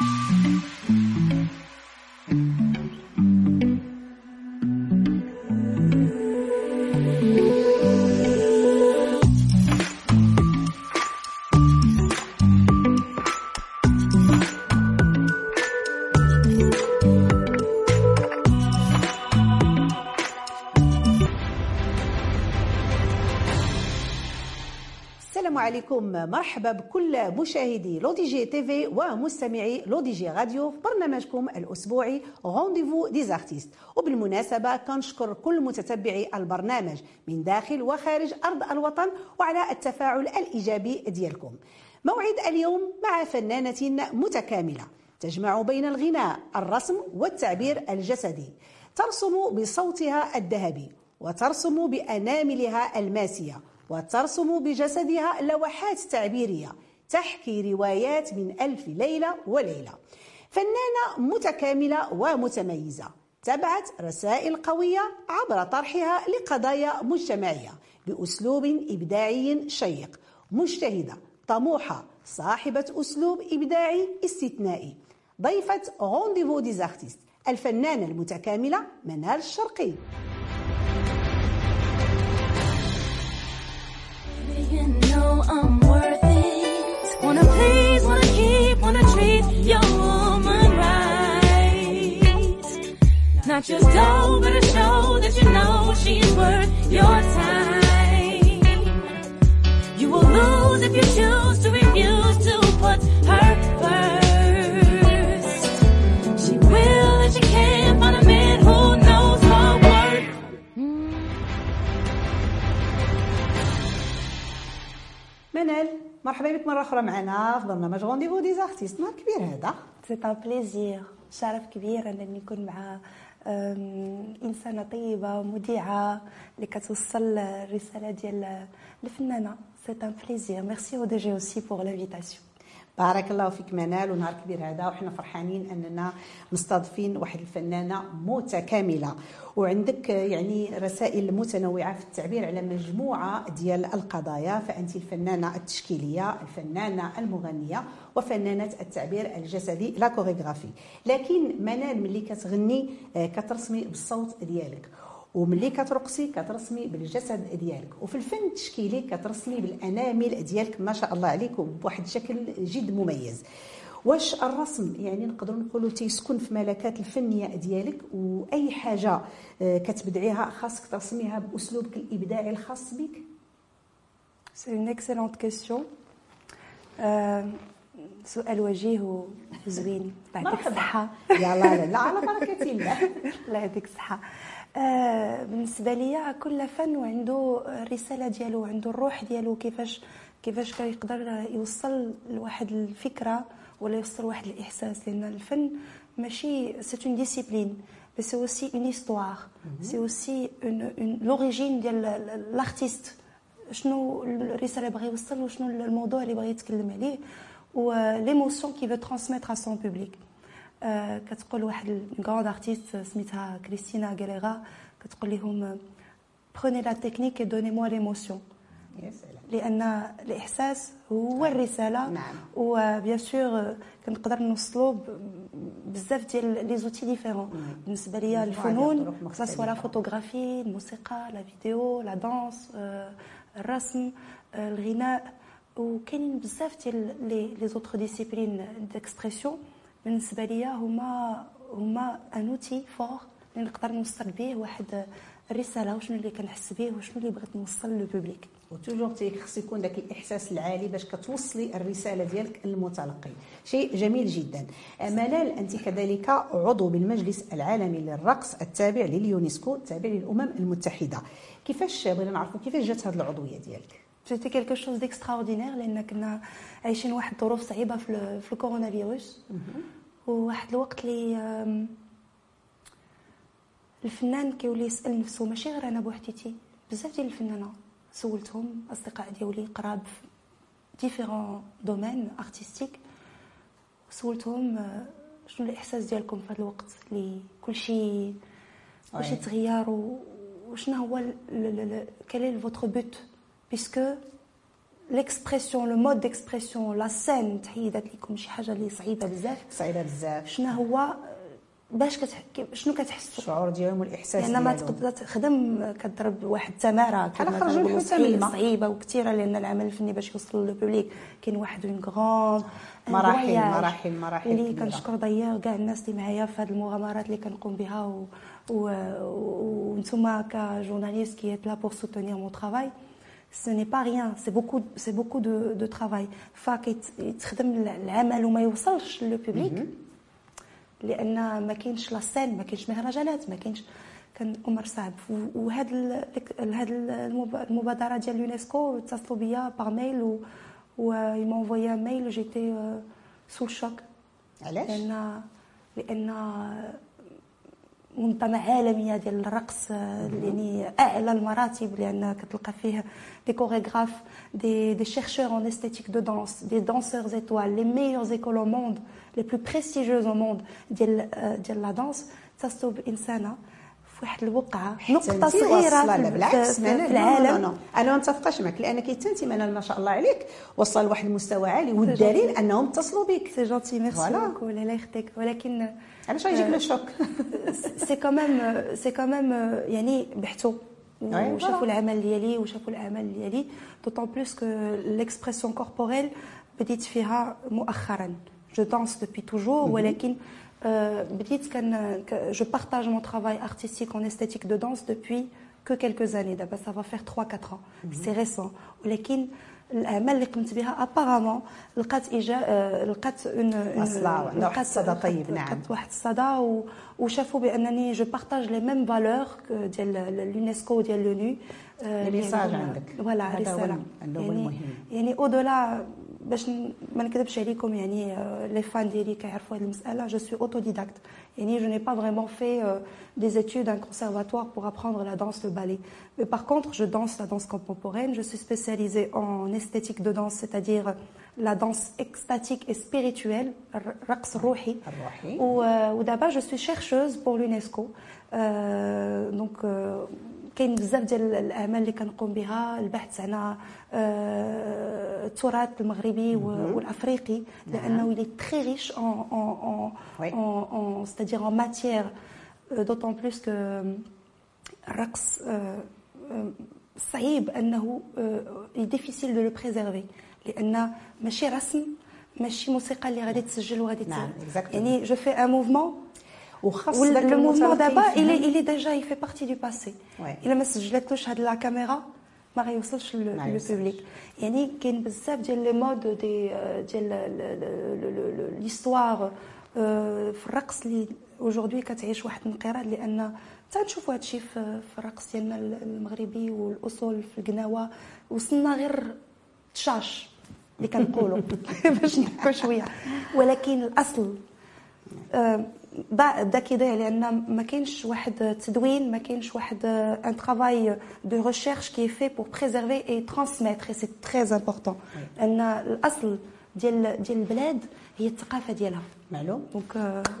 Mm-hmm. عليكم مرحبا بكل مشاهدي L'ODJ TV ومستمعي L'ODJ Radio في برنامجكم الأسبوعي Rendez-vous des artistes وبالمناسبة كنشكر كل متتبعي البرنامج من داخل وخارج أرض الوطن وعلى التفاعل الإيجابي ديالكم. موعد اليوم مع فنانة متكاملة تجمع بين الغناء الرسم والتعبير الجسدي. ترسم بصوتها الذهبي وترسم بأناملها الماسية. وترسم بجسدها لوحات تعبيرية تحكي روايات من ألف ليلة وليلة. فنانة متكاملة ومتميزة تبعت رسائل قوية عبر طرحها لقضايا مجتمعية بأسلوب إبداعي شيق. مجتهدة طموحة صاحبة أسلوب إبداعي استثنائي. ضيفة Rendez-vous des artistes الفنانة المتكاملة منال الشرقي. Know I'm worth it. Wanna please, wanna keep, wanna treat your woman right. Not just dough, but a show that you know she's worth your time. You will lose if you choose to منال مرحبا بك مره أخرى معنا في برنامج rendez-vous des artistes نهار كبير هذا c'est un plaisir شرف كبير انني نكون مع انسانه طيبه مذيعه اللي كتوصل الرساله ديال الفنانه c'est un plaisir merci au DJ aussi pour l'invitation بارك الله فيك منال ونهار كبير هذا وحنا فرحانين أننا مستضيفين واحد الفنانة متكاملة. وعندك يعني رسائل متنوعة في التعبير على مجموعة ديال القضايا. فأنت الفنانة التشكيلية الفنانة المغنية وفنانة التعبير الجسدي لا كوريغرافي لكن منال ملي كتغني آه، كترسمي بالصوت ديالك. وملي كترقصي كترسمي بالجسد ديالك. وفي الفن التشكيلي كترسمي بالأنامل ديالك ما شاء الله عليك وبواحد الشكل جد مميز. واش الرسم؟ يعني نقدروا نقولوا تيسكن في ملكات الفنية ديالك وأي حاجة آه، كتبدعيها خاصك ترسميها بأسلوبك الإبداعي الخاص بك؟ c'est une excellente question سؤال وجيه وزوين. مرحبا. الصحة. يلا لا, على بركة الله. الله يعطيك الصحة. آه، بالنسبة ليا كل فن وعنده الرسالة ديالو عنده الروح ديالو كيفاش كيفاش كيقدر يوصل لواحد الفكرة ولا يوصل واحد الإحساس. لأن الفن ماشي c'est une discipline mais c'est aussi une histoire c'est aussi l'origine ديال l'artiste شنو الرسالة اللي بغى يوصل وشنو الموضوع اللي بغى يتكلم عليه. و l'émotion qu'il faut transmettre à son public آه، كتقول واحد grande artiste سميتها كريستينا غاليغا كتقول لهم prenez la technique et donnez-moi l'émotion. يا سلام لأن الإحساس هو الرسالة. نعم. و bien sûr كنقدر نوصلوا ب- بزاف ديال les outils différents بالنسبة ليا مجموعة ديال الفنون الطرق سواء لا مختلفة. فوتوغرافي الموسيقى la vidéo la danse آه، الرسم آه، الغناء وكاينين بزاف ديال les les autres disciplines d'expression بالنسبة ليا هما هما un outil fort اللي نقدر نوصل به واحد الرساله وشنو اللي كنحس به وشنو اللي بغيت نوصل لل public و toujours تيخص يكون ذاك الاحساس العالي باش كتوصلي الرساله ديالك للمتلقي شيء جميل جدا منال انت كذلك عضو بالمجلس العالمي للرقص التابع لليونسكو التابع للامم المتحده كيفاش بغينا نعرفوا كيفاش جات هذه العضويه ديالك c'était quelque chose d'extraordinaire لأن كنا عايشين واحد الظروف صعيبة في, في الكورونا فيروس وواحد الوقت اللي الفنان كيولي يسأل نفسه ماشي غير أنا بوحديتي؟ بزاف ديال الفنانة سولتهم أصدقاء ديالي قراب في différents domaines artistiques سولتهم آه، شنو الإحساس ديالكم في هذا الوقت؟ اللي كلشي كلشي. تغير وشنو هو quel votre but puisque l'expression le mode d'expression la scène تحيدات لكم شي حاجة اللي صعيبة بزاف صعيبة بزاف شنو هو باش كتح... شنو كتحسوا الشعور ديالهم والإحساس لأن ما ديالهم. تقدر تخدم كضرب واحد التماره بحال خرجوا الماء. صعيبة وكثيرة لأن العمل الفني باش يوصل لل public كاين واحد un grand مراحل- مراحل- مراحل اللي. كنشكر ضياء كاع الناس اللي معايا في هذه المغامرات اللي كنقوم بها و... و... وأنتم ك journalistes qui là pour soutenir mon travail ce n'est pas rien. C'est beaucoup c'est beaucoup de, de travail. فكيتخدم العمل وما يوصلش لل public لأن ما كاينش la scène ما كاينش مهرجانات ما كاينش كان أمر صعب وهاد هاد المبادره ديال اليونسكو اتصلوا بيا par mail و و ils m'envoient un mail j'étais sous choc علاش لأن لأن منظمه عالمية ديال الرقص يعني أعلى المراتب لأن كتلقى فيه des chorégraphes des des chercheurs en esthétique de danse des danseurs étoiles les meilleures écoles au monde les plus prestigieuses au monde ديال ديال la danse تصلوا بانسانه في واحد الوقعة نقطة صغيرة لا في, بالعكس. في, العالم. أنا ما متفقاش معك لأنك أنت أنا ما شاء الله عليك. وصل لواحد المستوى عالي والدليل أنهم اتصلوا بك. c'est gentil merci. beaucoup الله يعطيك ولكن علاش غيجيك le choc؟ c'est quand même c'est quand même يعني بحثوا وشافوا. العمل ديالي وشافوا العمل ديالي d'autant plus que l'expression corporelle بديت فيها مؤخرا. je danse depuis toujours ولكن آه، بديت كان je partage mon travail artistique en esthétique de danse depuis que quelques années دابا سا فا فيغ 3 4 ans c'est récent ولكن الاعمال اللي قمت بها apparemment لقات déjà آه، لقات un أصلاً، عندها واحد الصدى طيب، نعم. لقات واحد الصدى و... وشافوا بانني je partage les mêmes valeurs ديال اليونسكو ديال l'ONU لي ميساج عندك. فوالا هذا هو رساله الم- هذا هو يعني المهم. يعني أو دولا باش ن- ما نكذبش عليكم يعني لي فان ديالي كيعرفوا هذه المساله جو سوي اوتوديداكت يعني je n'ai pas vraiment fait euh, des études à un conservatoire pour apprendre la danse, le ballet. Mais par contre, je danse la danse contemporaine. Je suis spécialisée en esthétique de danse, c'est-à-dire la danse extatique et spirituelle, r- رقص روحي. الروحي. و- ودابا جو سوي chercheuse pour l'UNESCO. دونك كاين بزاف ديال الاعمال اللي كنقوم بها البحث على آه، التراث المغربي والأفريقي لأنه en en Oui. en, en- c'est-à-dire en matière euh, d'autant plus que الرقص صعيب il est difficile de le préserver لأن ماشي رسم ماشي موسيقى اللي غادي تسجل وغادي نعم، تسجل exactement. يعني je fais un mouvement وخاص داك le mouvement المتلقي دابا يفهم. il est il est déjà il fait partie du passé. Ouais. الا ما سجلتلوش هاد la caméra ما غيوصلش ما le يوصلش. public يعني كاين بزاف ديال les modes de ديال l'histoire في الرقص اللي aujourd'hui كتعيش واحد الانقراض لأن تنشوفوا هادشي في في الرقص ديالنا المغربي والاصول في القناوه وصلنا غير تشاش اللي كنقولوا باش نحكوا شوية ولكن الاصل آه، با- بدا كيضيع لأن ما كاينش واحد التدوين ما كاينش واحد un travail de recherche qui est fait pour préserver et transmettre et c'est très important لأن الأصل ديال ديال البلاد هي الثقافة ديالها. معلوم. donc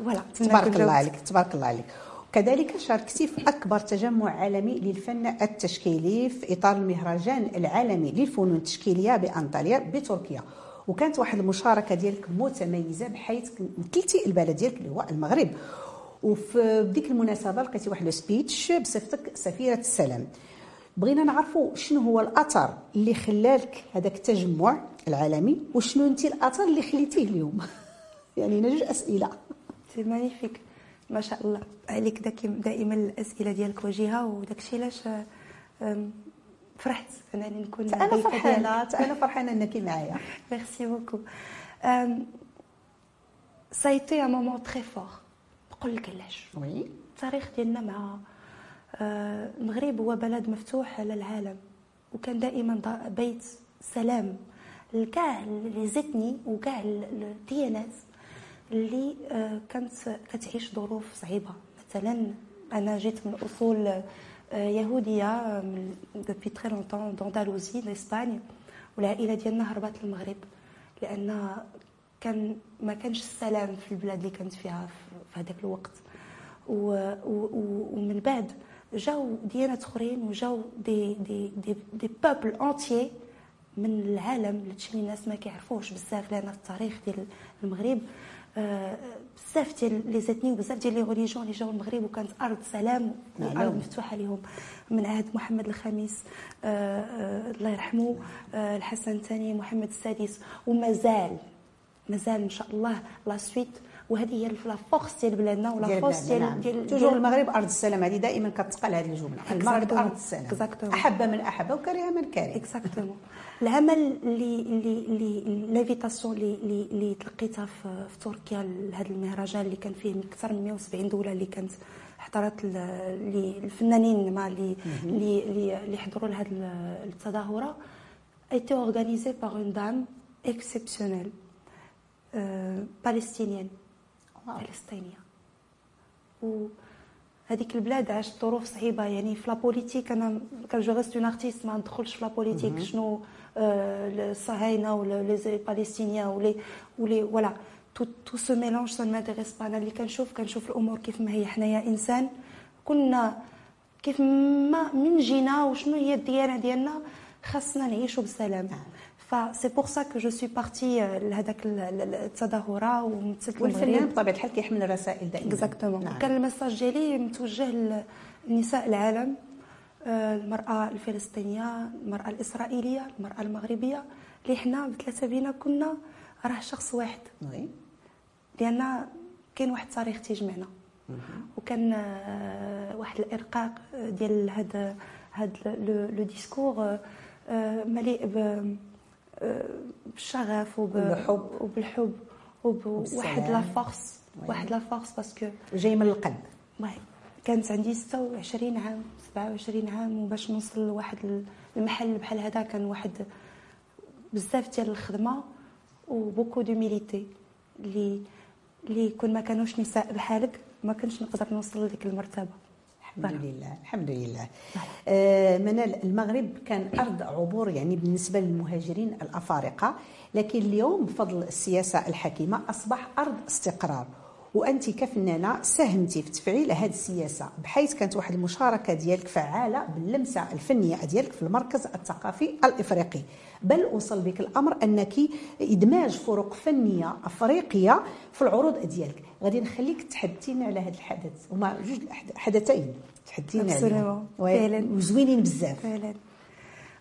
voilà تبارك الله عليك تبارك الله عليك. وكذلك شاركتي في أكبر تجمع عالمي للفن التشكيلي في إطار المهرجان العالمي للفنون التشكيلية بأنطاليا بتركيا. وكانت واحد المشاركة ديالك متميزة بحيث مثلتي البلد ديالك اللي هو المغرب. وفي ديك المناسبة لقيتي واحد ال speech بصفتك سفيرة السلام. بغينا نعرفوا شنو هو الاثر اللي خلالك هذاك التجمع العالمي وشنو انت الاثر اللي خليتيه اليوم؟ يعني جوج أسئلة. c'est magnifique ما شاء الله. عليك دائما الأسئلة ديالك وجيهة وداك الشيء علاش آم، فرحت انني نكون أنا فرحانة. أنا فرحانة أنك معايا. Ça a été un moment très fort. بقول لك علاش. وي التاريخ ديالنا مع المغرب هو بلد مفتوح على العالم وكان دائما بيت سلام لكاع لي زيتني وكاع ال- الديانات اللي آه، كانت كتعيش ظروف صعيبة. مثلا أنا جيت من أصول يهوديه depuis très longtemps d'Andalousie d'إسبانيا والعائله ديالنا هربت للمغرب لأن كان ما كانش السلام في البلاد اللي كانت فيها في- هذاك الوقت. و و ومن بعد جاو ديانات أخرين وجاو دي دي دي دي بوبل انتيي من العالم اللي الناس ما كيعرفوش بزاف لأن التاريخ ديال المغرب. بزاف ديال لي زيتني وبزاف ديال لي ريليجيون اللي جاو المغرب وكانت أرض سلام نعم. وأرض مفتوحة لهم من عهد محمد الخامس آه، آه، الله يرحمه آه، الحسن الثاني محمد السادس ومازال مازال إن شاء الله لا سويت وهذه هي لا فورس ديال بلادنا ولا فورس ديال نعم. ديال توجور المغرب أرض السلام هذه دائما كتقال هذه الجملة المغرب. أرض السلام. أحب من أحب وكره من كره اكزاكتومون العمل اللي اللي اللي l'invitation اللي اللي اللي تلقيتها في, في تركيا لهذا المهرجان اللي كان فيه أكثر من 170 دولة اللي كانت حضرت الفنانين مع اللي اللي اللي حضروا لهذه التظاهرة par une dame exceptionnelle euh, palestinienne واو. فلسطينية. وهذيك البلاد عاشت ظروف صعيبة. يعني في la politique أنا كان je reste une artiste ما ندخلش في la politique شنو آه، الصهاينه ولا les palestiniens و les و les voilà tout tout ce mélange ça m'intéresse pas أنا اللي كنشوف كنشوف الأمور كيف ما هي. حنايا إنسان. كنا كيف ما من جينا وشنو هي الديانة ديالنا خاصنا نعيشوا بسلام. ف c'est pour ça que je suis partie لهذاك ال- ال- التظاهره ومثلت والفنان بطبيعة الحال كيحمل رسائل دائما. exactement نعم. كان ال message ديالي متوجه لنساء العالم آه، المرأة الفلسطينية المرأة الإسرائيلية المرأة المغربية اللي حنا بثلاثة بينا كنا راه شخص واحد. oui. لأن كاين واحد التاريخ تيجمعنا. وكان آه، واحد الإرقاق ديال هذا هذا le discours آه، مليء ب- آه، بالشغف وب- وبالحب. وبالحب. وبواحد la force. oui. واحد la force parce que جاي من القلب. وأي كانت عندي 26 عام 27 عام وباش نوصل لواحد المحل بحال هذا كان واحد بزاف ديال الخدمة و beaucoup d'humilité اللي اللي كون ما كانوش نساء بحالك ما كنتش نقدر نوصل لديك المرتبة. الحمد voilà. لله الحمد لله. آه منال المغرب كان أرض عبور يعني بالنسبة للمهاجرين الأفارقة لكن اليوم بفضل السياسة الحكيمة أصبح أرض استقرار. وأنت كفنانه ساهمتي في تفعيل هذه السياسة؟ بحيث كانت واحد المشاركة ديالك فعالة باللمسة الفنية ديالك في المركز الثقافي الإفريقي. بل وصل بك الأمر أنك إدماج فرق فنية أفريقية في العروض ديالك. غادي نخليك تحدثينا على هذا الحدث. هما جوج حدثين. تحدثينا عليهم. فعلاً. وزوينين بزاف. فعلا.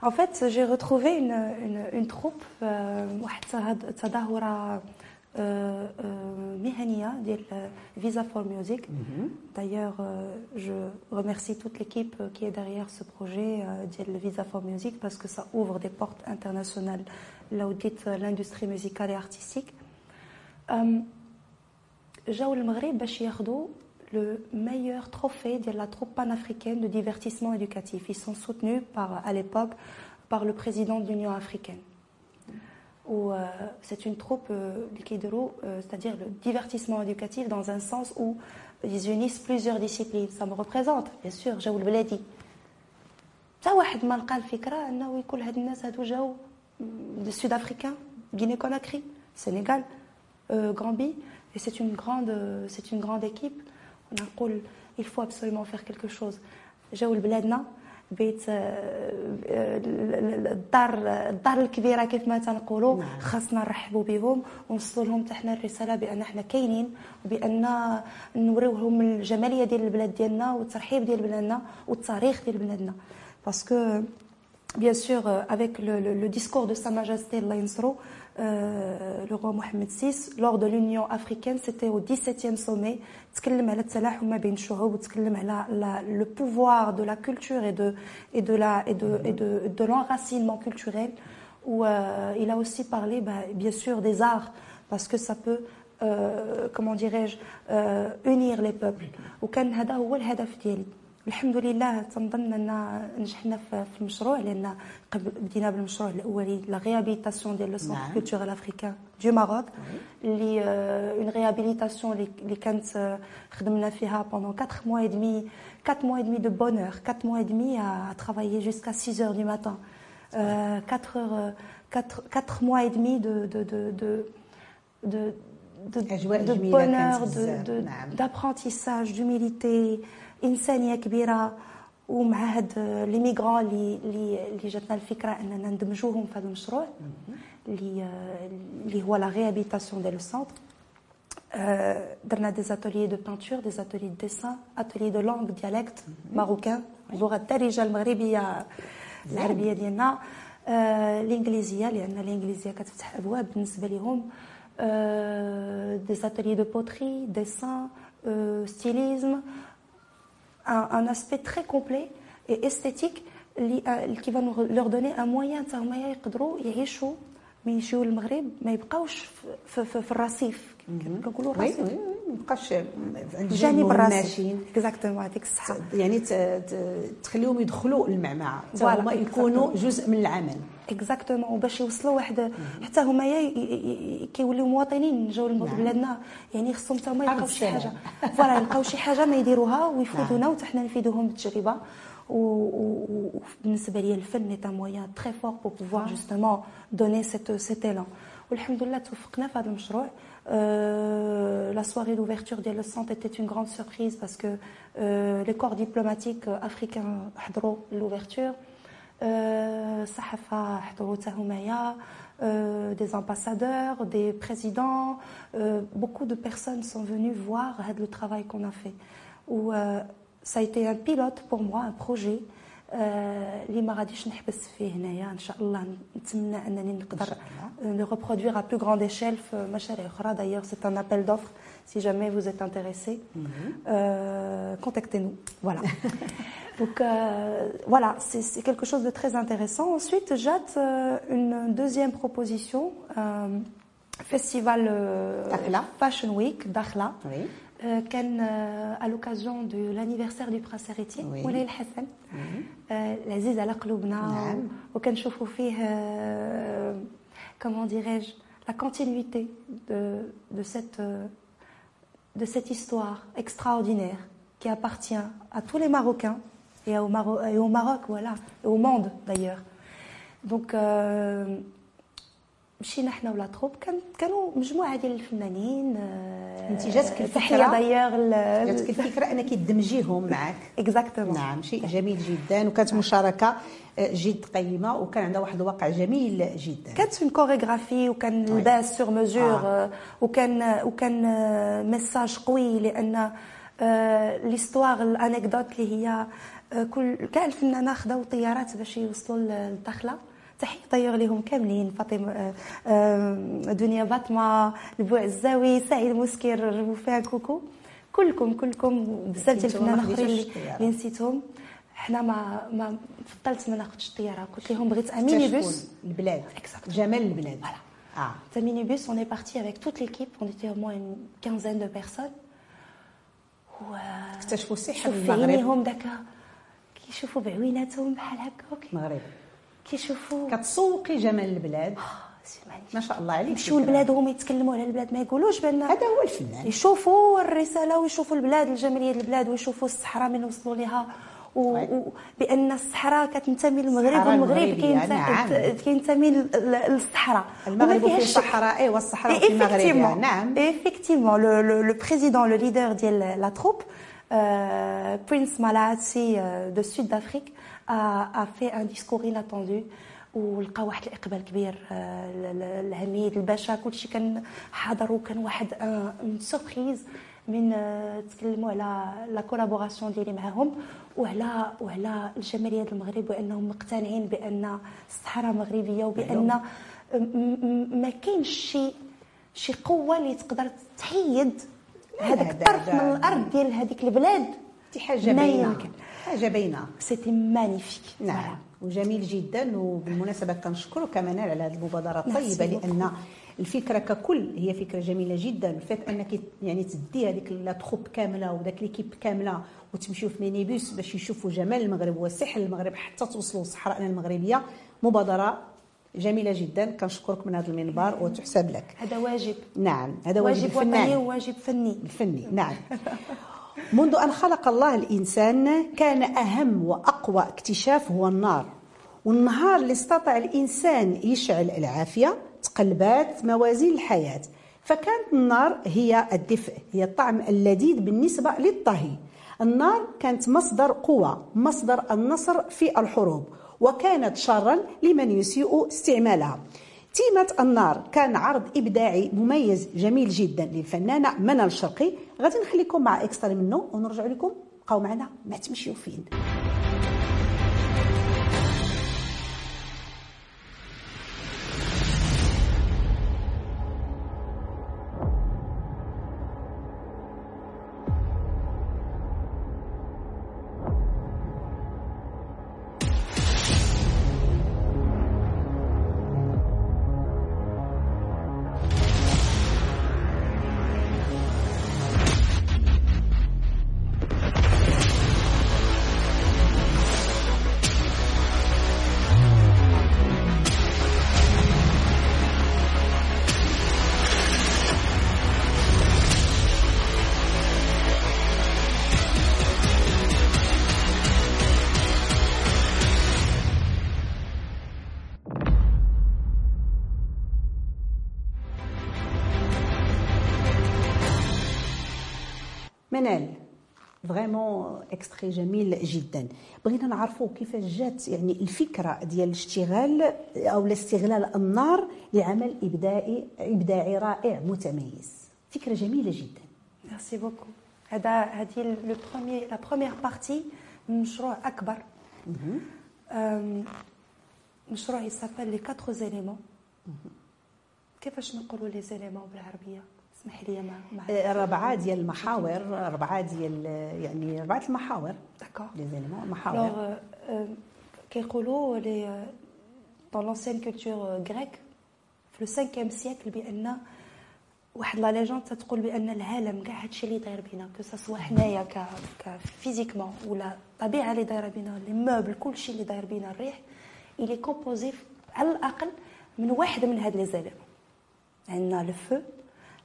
En fait, j'ai retrouvé une, une, une troupe euh, تظاهرة آه، آه، مهنية ديال Visa for Music. D'ailleurs, euh, je remercie toute l'équipe qui est derrière ce projet euh, ديال Visa for Music parce que ça ouvre des portes internationales là où dit l'industrie musicale et artistique. Euh, جاو المغرب باش ياخذوا le meilleur trophée de la troupe panafricaine de divertissement éducatif. Ils sont soutenus par, à l'époque par le président de l'Union africaine. Où, euh, c'est une troupe euh, اللي كيديروا, euh, c'est-à-dire le divertissement éducatif dans un sens où ils unissent plusieurs disciplines. Ça me représente, bien sûr, جاو البلادي. حتى واحد ما لقى الفكره انه يكون هاد الناس هادو جاو دو سود افريكان غيني كوناكري سينيغال غامبي et c'est une grande c'est une grande équipe ونقول il faut absolument faire quelque chose جاو لبلادنا بيت آه، آه، الدار الدار الكبيرة كيف ما تنقولوا خاصنا نرحبوا بهم ونوصلوا لهم حتى حنا الرسالة بأن حنا كاينين وبان نوريوهم الجمالية ديال البلاد ديالنا والترحيب ديال بلادنا والتاريخ ديال بلادنا. باسكو avec le, le- le discours de Sa Majesté Allah Yansro, euh, le roi Mohamed VI, lors de l'Union africaine, c'était au 17e sommet, تكلم على التلاحم ما بين الشعوب وتكلم على la- le pouvoir de la culture et de, et de, la, et de, et de, de l'enracinement culturel, où euh, il a aussi parlé, bah, bien sûr, des arts, parce que ça peut euh, comment dirais-je, euh, unir les peuples. وكان هذا هو الهدف ديالي. الحمد لله تنظن ان نجحنا في في المشروع لأن قبل بدينا بالمشروع الاولي la réhabilitation ديال le centre نعم. culturel africain du Maroc اللي une réhabilitation اللي كانت آه، خدمنا فيها pendant 4 mois et demi 4 mois et demi de bonheur 4 mois et demi à, à travailler jusqu'à 6 heures du matin. Euh, 4 heures 4, 4 mois et demi de de de de, de de, أجواء de جميلة كانت bonheur, de, بزاف، de, نعم. d'apprentissage, d'humilité, إنسانية كبيرة ومع هاد les migrants اللي اللي جاتنا الفكرة أننا ندمجوهم في هذا المشروع اللي اللي هو la réhabilitation ديال ال centre درنا des ateliers de peinture des ateliers de dessin atelier de langue dialecte marocain اللغة الدارجه المغربيه العربيه ديالنا آه، الانجليزيه لأن الانجليزيه كتفتح أبواب بالنسبة لهم. des ateliers de poterie dessin stylisme un, aspect très complet et esthétique qui va nous leur donner un moyen حتى هما يقدروا يعيشوا من يجيو للمغرب ما يبقاوش في, في, في الرصيف كنقولوا الرصيف ما يبقاش عند جانب الرصيف exactement هذيك الصحه يعني تخليهم يدخلوا المعمعه هما يكونوا جزء من العمل exactement وباش يوصلوا واحد حتى هما كيوليو مواطنين جاو لبلادنا نعم. يعني خصهم حتى هما يلقاو شي حاجة. voilà يلقاو شي حاجة ما يديروها ويفيدونا نعم. وحتى حنا نفيدوهم بالتجربة. وبالنسبة لي الفن est un moyen très fort pour pouvoir justement donner cette, cet élan. والحمد لله توفقنا في هذا المشروع. Euh, la soirée d'ouverture ديال السونت était une grande surprise parce que euh, les corps diplomatiques africains حضروا l'ouverture. الصحافه euh, حضروا حتى همايا euh, des ambassadeurs, des présidents, euh, beaucoup de personnes sont venues voir le travail qu'on a fait. Où, ça a été un pilote pour moi, un projet اللي ما غاديش نحبس فيه هنايا ان شاء الله نتمنى انني نقدر le reproduire à plus grande échelle في مشاريع اخرى d'ailleurs c'est un appel d'offres si jamais vous êtes intéressé mhm. euh, contactez-nous voilà donc euh, voilà c'est quelque chose de très intéressant ensuite j'attends euh, une deuxième proposition festival Fashion Week Dakhla oui. كان à l'occasion de l'anniversaire du prince héritier مولاي الحسن العزيز على قلوبنا نعم. وكنشوفوا فيه comment dirais-je la continuité de, de cette de cette histoire extraordinaire qui appartient à tous les Marocains et au, Maro et au Maroc voilà. Et au monde d'ailleurs. Donc euh, مشينا حنا و la troupe كان كانوا مجموعة ديال الفنانين انت جاتك الفكرة؟ دايوغ جاتك الفكرة أنك تدمجيهم معك. exactement نعم شيء جميل جدا وكانت مشاركة آه، جد قيمة وكان عندها واحد الوقع جميل جدا. كانت une chorégraphie وكان لباس sur mesure آه. وكان وكان message قوي لأن l'histoire, l'anecdote اللي هي كل كاع الفنانه خداو طيارات باش يوصلوا للدخله تحية طيور لهم كاملين فاطمة آه، آه، دنيا باطمة البوع الزاوي سعيد مسكر وفاء كوكو. كلكم كلكم بزاف ديال الفنانين آخرين اللي نسيتهم. حنا ما ما فضلت ما ناخذش الطياره قلت لهم بغيت ان minibus البلاد جمال البلاد. voilà آه. تا minibus on est parti avec toute l'équipe on était au moins une quinzaine de personnes. و اكتشفوا السحر المغرب. داك كيشوفوا بعويناتهم بحال هكاك المغرب كيشوفوا كتسوقي جمال البلاد. ما شاء الله عليك يمشيو لبلادهم يتكلموا على البلاد ما يقولوش بان هذا هو الفنان. يشوفوا الرسالة ويشوفوا البلاد الجمالية البلاد ويشوفوا الصحراء من وصلوا لها وبان الصحراء كتنتمي للمغرب والمغرب كينتمي نعم. للصحراء. المغرب في الصحراء والصحراء في المغرب نعم. effectivement le, le, le président le leader ديال la troupe Prince مالاتسي de Sud d'Afrique a, a fait un discours inattendu ولقى واحد الاقبال كبير العميد الباشا كلشي كان حاضر وكان واحد surprise من تكلموا على la collaboration ديالي معاهم وعلى وعلى الجمالية المغرب وانهم مقتنعين بأن الصحراء مغربية وبان ما كاينش شي شي قوة اللي تقدر تحيد هذاك الطرف من الأرض ديال هذيك البلاد. دي حاجة باينة. حاجة باينة. c'était magnifique نعم. وجميل جدا. وبالمناسبة كنشكرك منال على هذه المبادرة الطيبة لأن الفكرة ككل هي فكرة جميلة جدا. الفيت أنك يعني تدي هذيك la troupe كاملة وداك l'équipe كاملة وتمشيو في minibus باش يشوفوا جمال المغرب وسحر المغرب حتى توصلوا صحراءنا المغربية. مبادرة جميلة جدا. كنشكرك من هذا المنبر وتحسب لك. هذا واجب. نعم هذا واجب, واجب وطني وواجب فني. الفني نعم. منذ أن خلق الله الإنسان كان أهم وأقوى اكتشاف هو النار. والنهار اللي استطاع الإنسان يشعل العافية تقلبات موازين الحياة. فكانت النار هي الدفء هي الطعم اللذيذ بالنسبة للطهي. النار كانت مصدر قوة مصدر النصر في الحروب. وكانت شرا لمن يسيء استعمالها. تيمة النار كان عرض إبداعي مميز جميل جدا للفنانة منى الشرقي. غادي نخليكم مع إكسترا منه ونرجع لكم. بقاو معنا ما تمشيو فين. vraiment extra جميل جدا بغينا نعرفوا كيفاش جات يعني الفكرة ديال الاشتغال أو استغلال النار لعمل إبداعي إبداعي رائع متميز. فكرة جميلة جدا. merci beaucoup هذا هذه le première la première partie من مشروع أكبر. مشروع يسافل les quatre éléments كيفاش نقولوا les éléments بالعربية؟ اسمح لي ما ربعه ديال المحاور ربعه ديال يعني ربعة المحاور. d'accord les éléments محاور. كيقولوا les dans l'ancienne culture grecque في le 5e siècle بأن واحد la légende تتقول بأن العالم كاع هادشي اللي داير بينا que ce soit حنايا que physiquement ولا الطبيعه اللي دايرة بينا les meubles كلشي اللي داير بينا الريح est composé على الأقل من واحد من هاد les éléments عندنا le feu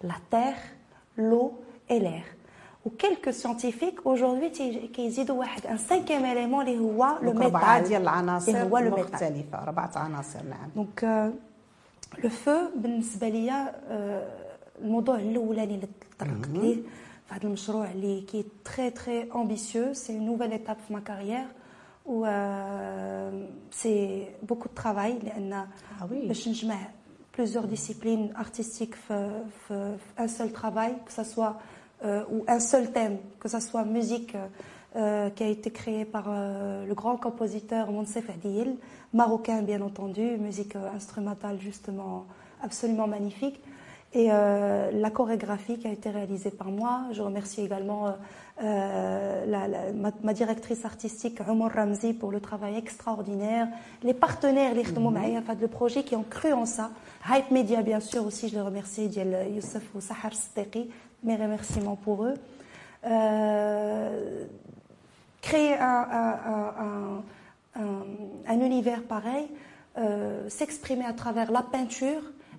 la terre l'eau et l'air و quelques scientifiques aujourd'hui كيزيدوا واحد un cinquième élément اللي هو le donc ربعه métal ديال العناصر اللي هو le métal مختلفه اربعه عناصر نعم donc le feu بالنسبة ليا آه، الموضوع الاولاني اللي تطرقت ليه في هذا المشروع اللي qui est très très ambitieux c'est nouvelle étape في ma carrière و سي بوكو دو ترافاي لأن Ah oui. باش نجمع plusieurs disciplines artistiques, un seul travail, que soit, euh, ou un seul thème, que ce soit musique euh, qui a été créée par euh, le grand compositeur Monsef Adil, marocain bien entendu, musique instrumentale justement absolument magnifique. Et euh, la chorégraphie qui a été réalisée par moi. Je remercie également euh, euh, la- la- ma, ma directrice artistique Omar Ramzi pour le travail extraordinaire. Les partenaires les mm le projet qui ont cru en ça. Hype Media bien sûr aussi, je les remercie, Youssef ou Sahar Steki. Mes remerciements pour eux. Euh, créer un, un- un- un- un- un univers pareil, s'exprimer à travers la peinture,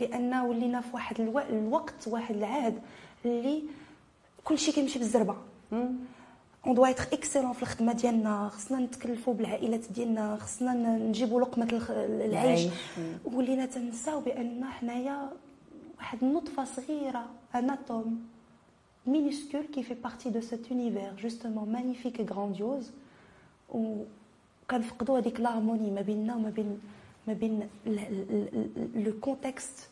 لأن ولينا في واحد ألو... الوقت واحد العهد اللي كل شيء كيمشي بالزربة. اون doit être excellent في الخدمة ديالنا. خصنا نتكلفوا بالعائلات ديالنا. خصنا نجيبوا لقمة العيش. العيش. ولينا تنساو بأن حنايا واحد النطفة صغيرة un atome minuscule qui fait partie de cet univers justement magnifique et grandiose وكنفقدوا هذيك l'harmonie ما بيننا وما بين ما بين le contexte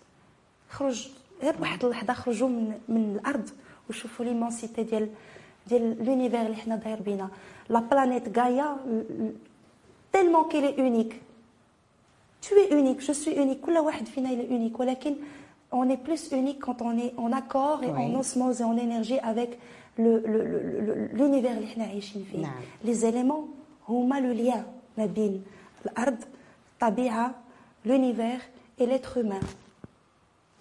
خرج غير بواحد اللحظه خرجوا من من الأرض وشوفوا l'immensité ديال ديال l'univers اللي حنا داير بينا la planète Gaïa tellement qu'elle est unique Tu es unique, je suis unique. كل واحد فينا il est unique. ولكن on est plus unique quand on est en accord et Oui. en osmose et en énergie avec le- le- le- le- l'univers اللي حنا عايشين فيه. نعم. Les éléments هما le lien ما بين الأرض, الطبيعة, l'univers et l'être humain.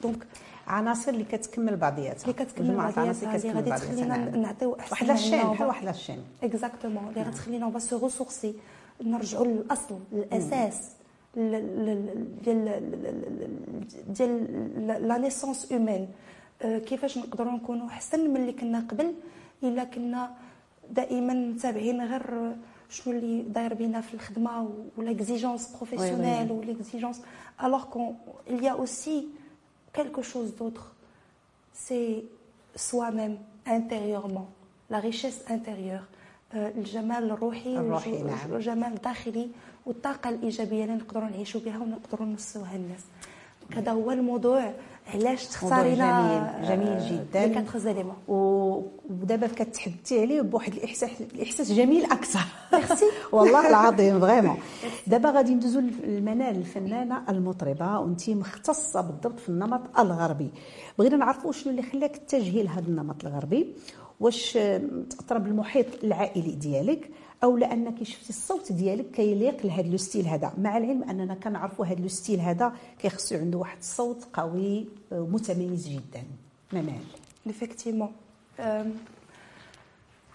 Donc, عناصر اللي كتكمل بعضياتها. اللي كتكمل بعضياتها اللي غادي تخلينا نعم. نعطيو أحسن واحد la chaîne بحال واحد la chaîne exactement اللي غتخلينا bah se ressourcer نرجعوا للأصل للأساس ديال ديال la naissance humaine كيفاش نقدروا نكونوا أحسن من اللي كنا قبل؟ إلا كنا دائما متابعين غير شنو اللي داير بينا في الخدمه و ليكزيجونس بروفيسيونيل و ليكزيجونس alors qu'on il y a aussi quelque chose d'autre c'est soi-même intérieurement la richesse intérieure آه، الجمال الروحي الروحي، والج- نعم. الجمال الداخلي والطاقه الايجابيه اللي نقدروا نعيشوا بها ونقدروا نوصلوها للناس هذا هو الموضوع علاش تختارينا جميل، جميل جداً. les quatre éléments و- ودابا كتحدثي عليه بواحد الاحساس الإحساس جميل أكثر. ميرسي. والله العظيم vraiment. دابا غادي ندوزو للمنال الفنانة المطربة وانت مختصة بالضبط في النمط الغربي. بغينا نعرفوا شنو اللي خلاك تتجهي لهذا النمط الغربي؟ واش تاثر بالمحيط العائلي ديالك؟ أو لأنك شفتي الصوت ديالك كيليق لهذا le style هذا. مع العلم أننا كنعرفوا هذا le style هذا كيخصو عنده واحد الصوت قوي آه، متميز جدا. منال effectivement. أم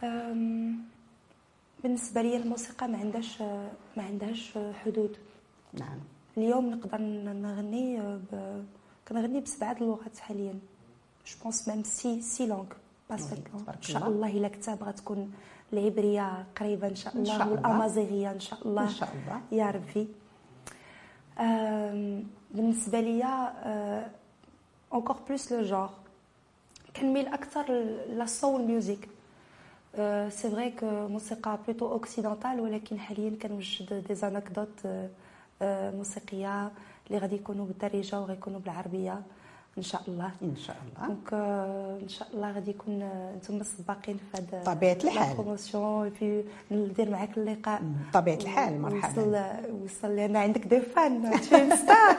أم بالنسبة لي الموسيقى ما عندهاش ما عندهاش حدود. نعم. اليوم نقدر نغني ب... كنغني بسبعة اللغات حاليا. je pense même six, six langues, pas sept langues إن شاء الله. الله إلا كتاب غتكون العبرية قريبة إن شاء إن الله شاء الله. والأمازيغية إن شاء الله. إن شاء الله. يا ربي. بالنسبة ليا encore plus le jour كنميل أكثر la soul music c'est vrai que موسيقى plutôt occidentale ولكن حاليا كنوجد des anecdotes موسيقية اللي غادي يكونوا بالدارجة وغيكونوا بالعربية. إن شاء الله. إن شاء الله. donc آه، إن شاء الله غادي يكون آه، أنتم السباقين في هذا آه، طبيعة الحال. ال promotion في ندير معاك اللقاء. طبيعة الحال مرحبا. وصل وصل لنا عندك دي فان ستار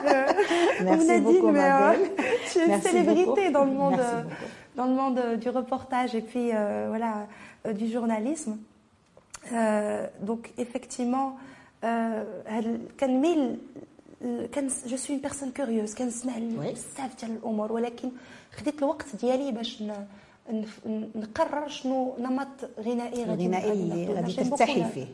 ميرسي بوكو مادام تشين سيليبريتي دون الموند دون الموند دو ريبورتاج اي بي فوالا دو جورناليزم دونك ايفيكتيمون هاد كنميل جو سوي اون بيرسون كوريوز كنسمع. بزاف ديال الأمور ولكن خديت الوقت ديالي باش نقرر شنو نمط غنائي غادي الغنائي اللي. غادي ترتاحي فيه.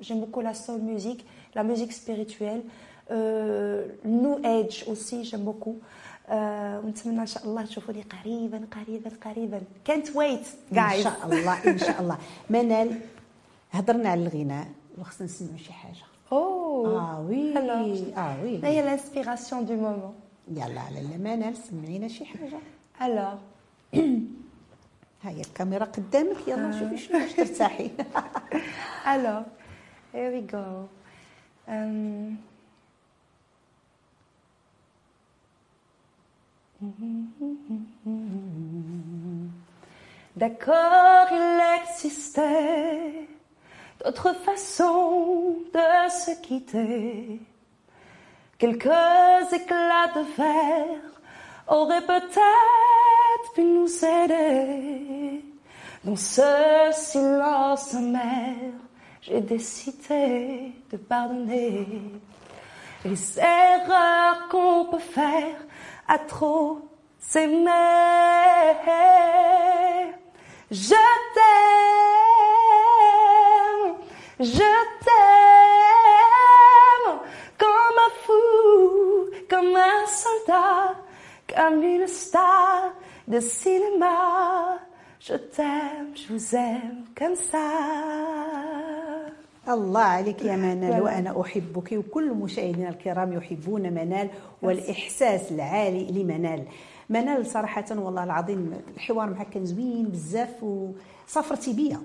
Beaucoup la soul music, la musique spirituelle, euh, new age aussi, j'aime beaucoup. Euh, ونتمنى إن شاء الله تشوفوني قريبا قريبا قريبا can't wait إن guys شاء الله إن شاء الله منال هضرنا على الغناء وخصنا نسمعوا شي حاجة oh اه وي Alors, اه وي là il y a l'inspiration du moment يلا على لا منال سمعينا شي حاجه alors ها هي الكاميرا قدامك يلا شوفي شنو باش ترتاحي alors here we go Um, D'accord, il existait d'autres façons de se quitter. Quelques éclats de verre auraient peut-être pu nous aider. Dans ce silence amer, j'ai décidé de pardonner les erreurs qu'on peut faire à trop s'aimer. Je t'aime, je t'aime comme un fou, comme un soldat, comme une star de cinéma. Je t'aime, je vous aime comme ça. الله عليك يا منال. وأنا أحبك وكل مشاهدينا الكرام يحبون منال والإحساس العالي لمنال منال صراحة والله العظيم الحوار معك كان زوين بزاف وسافرتي بيا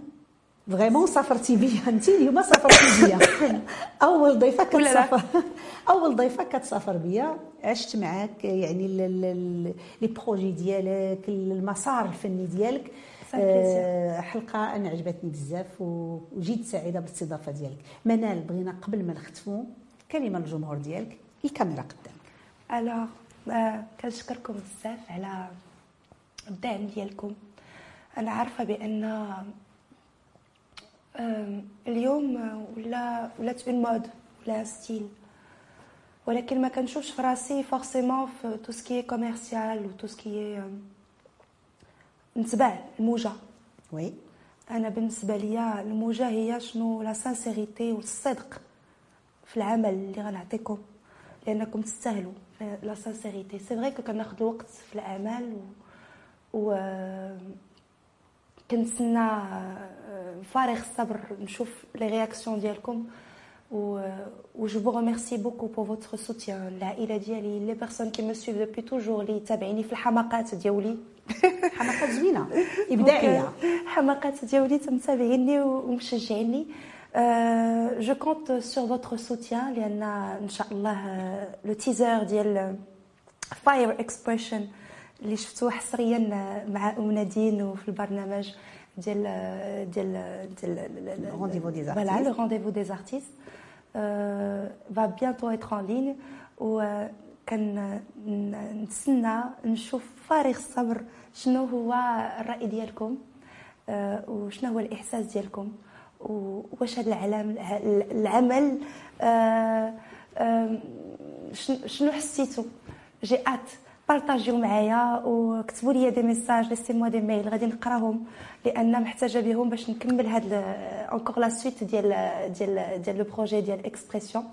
vraiment سافرتي بيا أنت اليوم سافرتي بيا. أول ضيفة؟ كتسافر أول ضيفة كتسافر بيا. عشت معاك يعني les projets ديالك المسار الفني ديالك. آه، حلقة أنا عجبتني بزاف وجيت سعيدة بالاستضافة ديالك. منال بغينا قبل ما نختموا كلمة للجمهور ديالك الكاميرا قدامك. alors آه، كنشكركم بزاف على الدعم ديالكم. أنا عارفة بأن اليوم ولا ولات une mode ولا style. ولكن ما كنشوفش في راسي forcément في tout ce qui est commercial و tout ce qui نتبع الموجة. oui أنا بالنسبة ليا الموجة هي شنو؟ la sincérité والصدق في العمل اللي غنعطيكم. لأنكم تستاهلوا la sincérité c'est vrai كناخذ الوقت في الأعمال و, و... كنتسنى آه، فارغ الصبر نشوف les réactions ديالكم. و و je vous remercie beaucoup pour votre soutien. العائله ديالي les personnes qui me suivent depuis toujours اللي تابعيني في الحماقات ديالي. حماقات زوينة. إبداعية. حماقات ديالي متابعيني ومشجعيني. je compte sur votre soutien لأن إن شاء الله le teaser ديال Fire Expression اللي شفتوه حصريا مع أم نادين وفي البرنامج ديال ديال ديال rendez-vous des voilà artistes le rendez-vous des artistes va bientôt être en ligne و كان نتسنى نشوف فارغ الصبر شنو هو الرأي ديالكم آه، وشنو هو الإحساس ديالكم واش هذا العلم العمل آه، شن- شنو حسيتوا j'ai hâte. بارطاجيو معايا وكتبوا لي des messages laissez-moi des mails غادي نقراهم لأن محتاجة بهم باش نكمل هاد encore la suite ديال ديال ديال le projet ديال expression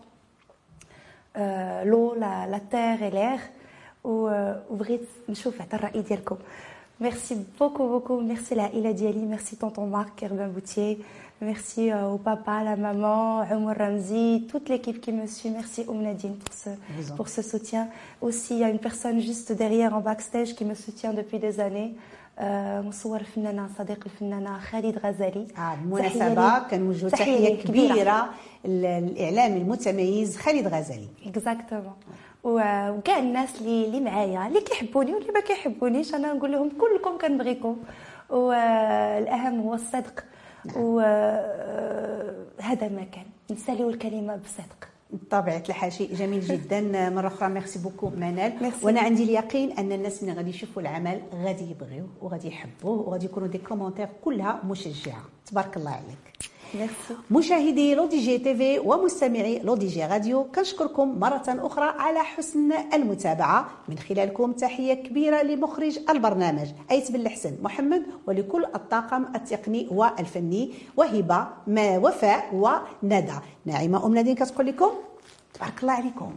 l'eau la la terre et l'air وبغيت نشوف حتى الرأي ديالكم. merci beaucoup beaucoup merci العائله ديالي merci tonton Marc كيربان بوتيي merci au papa, la maman, Omar Ramzi, toute l'équipe qui me suit. Merci Oum Nadine pour ce, Vous en pour ce soutien. Aussi, il y a une personne juste derrière en backstage qui me soutient depuis des années. آه، مصور الفنانة صديق الفنانة خالد غزالي آه تحية بالمناسبه لي- كنوجهوا تحية تحيه لي كبيرة. كبيره للاعلامي المتميز خالد غزالي exactement وكاع الناس اللي اللي معايا اللي كيحبوني واللي ما كيحبونيش أنا نقول لهم كلكم كنبغيكم والاهم هو الصدق وهذا ما كان. نساليو الكلمة بصدق. بطبيعة الحال شيء جميل جدا. مرة أخرى merci beaucoup منال. ميرسي. وأنا عندي اليقين أن الناس اللي غادي يشوفوا العمل غادي يبغيوه وغادي يحبوه وغادي يكونوا des commentaires كلها مشجعة. تبارك الله عليك. مشاهدي L'ODJ TV ومستمعي L'ODJ Radio كنشكركم مرة أخرى على حسن المتابعة. من خلالكم تحية كبيرة لمخرج البرنامج أيت بن الحسن محمد ولكل الطاقم التقني والفني وهبة ما وفاء وندى. ناعمة أم نادين كتقول لكم تبارك الله عليكم.